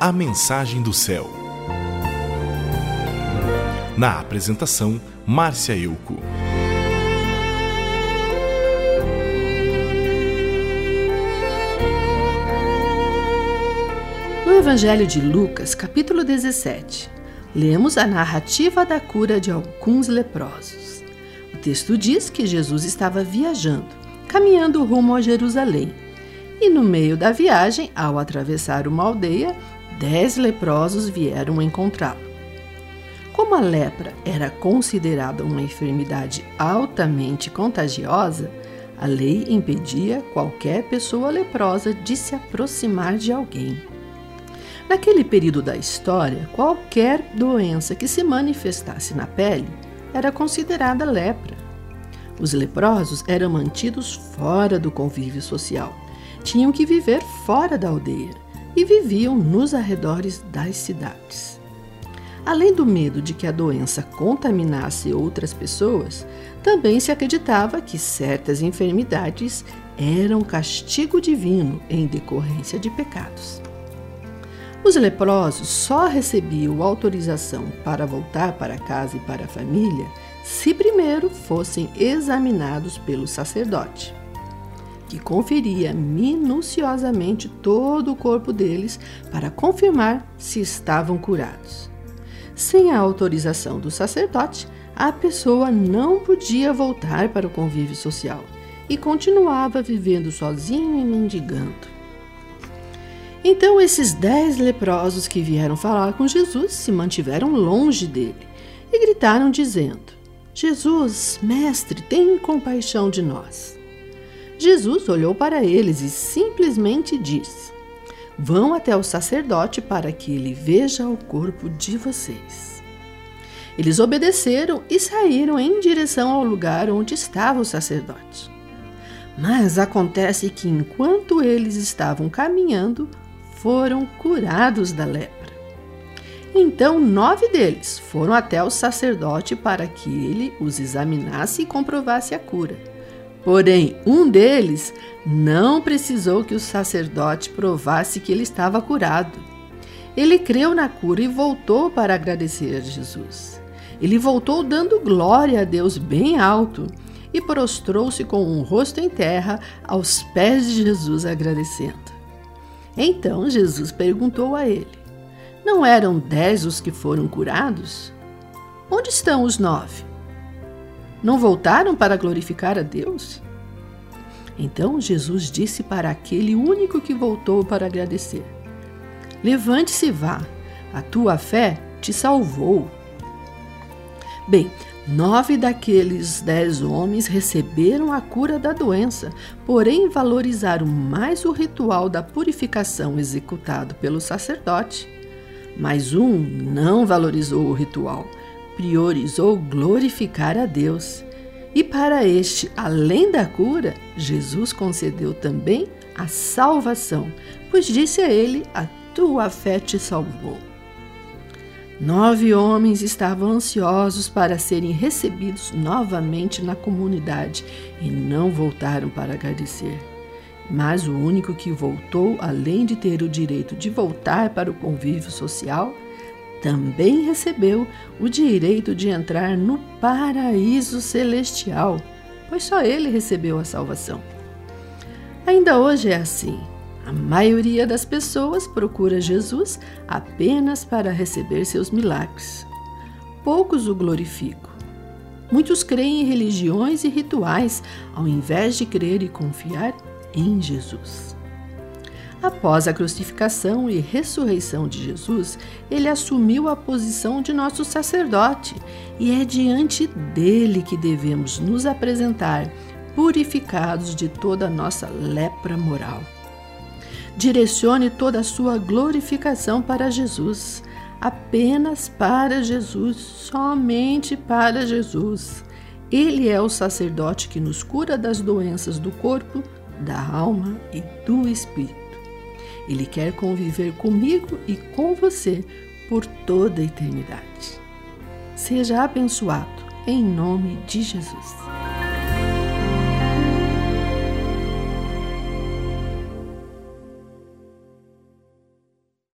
A Mensagem do Céu. Na apresentação, Márcia Euco. No Evangelho de Lucas, capítulo 17, lemos a narrativa da cura de alguns leprosos. O texto diz que Jesus estava viajando, caminhando rumo a Jerusalém. E no meio da viagem, ao atravessar uma aldeia, dez leprosos vieram encontrá-lo. Como a lepra era considerada uma enfermidade altamente contagiosa, a lei impedia qualquer pessoa leprosa de se aproximar de alguém. Naquele período da história, qualquer doença que se manifestasse na pele era considerada lepra. Os leprosos eram mantidos fora do convívio social, tinham que viver fora da aldeia e viviam nos arredores das cidades. Além do medo de que a doença contaminasse outras pessoas, também se acreditava que certas enfermidades eram castigo divino em decorrência de pecados. Os leprosos só recebiam autorização para voltar para casa e para a família se primeiro fossem examinados pelo sacerdote, que conferia minuciosamente todo o corpo deles para confirmar se estavam curados. Sem a autorização do sacerdote, a pessoa não podia voltar para o convívio social e continuava vivendo sozinho e mendigando. Então esses dez leprosos que vieram falar com Jesus se mantiveram longe dele e gritaram, dizendo: Jesus, mestre, tem compaixão de nós. Jesus olhou para eles e simplesmente disse: Vão até o sacerdote para que ele veja o corpo de vocês. Eles obedeceram e saíram em direção ao lugar onde estava o sacerdote. Mas acontece que enquanto eles estavam caminhando, foram curados da lepra. Então, nove deles foram até o sacerdote para que ele os examinasse e comprovasse a cura. Porém, um deles não precisou que o sacerdote provasse que ele estava curado. Ele creu na cura e voltou para agradecer a Jesus. Ele voltou dando glória a Deus bem alto e prostrou-se com um rosto em terra aos pés de Jesus agradecendo. Então Jesus perguntou a ele: Não eram dez os que foram curados? Onde estão os nove? Não voltaram para glorificar a Deus? Então Jesus disse para aquele único que voltou para agradecer: Levante-se e vá, a tua fé te salvou. Bem, Nove daqueles dez homens receberam a cura da doença, porém valorizaram mais o ritual da purificação executado pelo sacerdote. Mas um não valorizou o ritual, priorizou glorificar a Deus. E para este, além da cura, Jesus concedeu também a salvação, pois disse a ele: A tua fé te salvou. Nove homens estavam ansiosos para serem recebidos novamente na comunidade e não voltaram para agradecer. Mas o único que voltou, além de ter o direito de voltar para o convívio social, também recebeu o direito de entrar no paraíso celestial, pois só ele recebeu a salvação. Ainda hoje é assim. A maioria das pessoas procura Jesus apenas para receber seus milagres. Poucos o glorificam. Muitos creem em religiões e rituais ao invés de crer e confiar em Jesus. Após a crucificação e ressurreição de Jesus, ele assumiu a posição de nosso sacerdote e é diante dele que devemos nos apresentar, purificados de toda a nossa lepra moral. Direcione toda a sua glorificação para Jesus, apenas para Jesus, somente para Jesus. Ele é o sacerdote que nos cura das doenças do corpo, da alma e do espírito. Ele quer conviver comigo e com você por toda a eternidade. Seja abençoado em nome de Jesus.